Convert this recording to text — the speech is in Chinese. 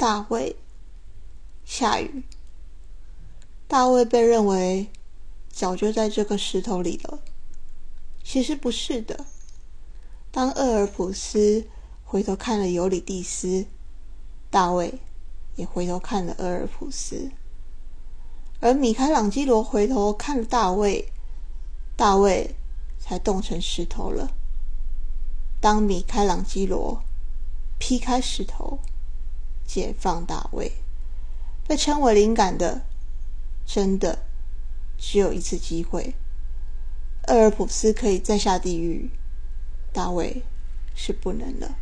大卫，下雨。大卫被认为早就在这个石头里了，其实不是的。当厄尔普斯回头看了尤里蒂斯，大卫也回头看了厄尔普斯，而米开朗基罗回头看了大卫，大卫才冻成石头了。当米开朗基罗劈开石头。解放大卫，被称为灵感的，真的只有一次机会。厄尔普斯可以再下地狱，大卫是不能了。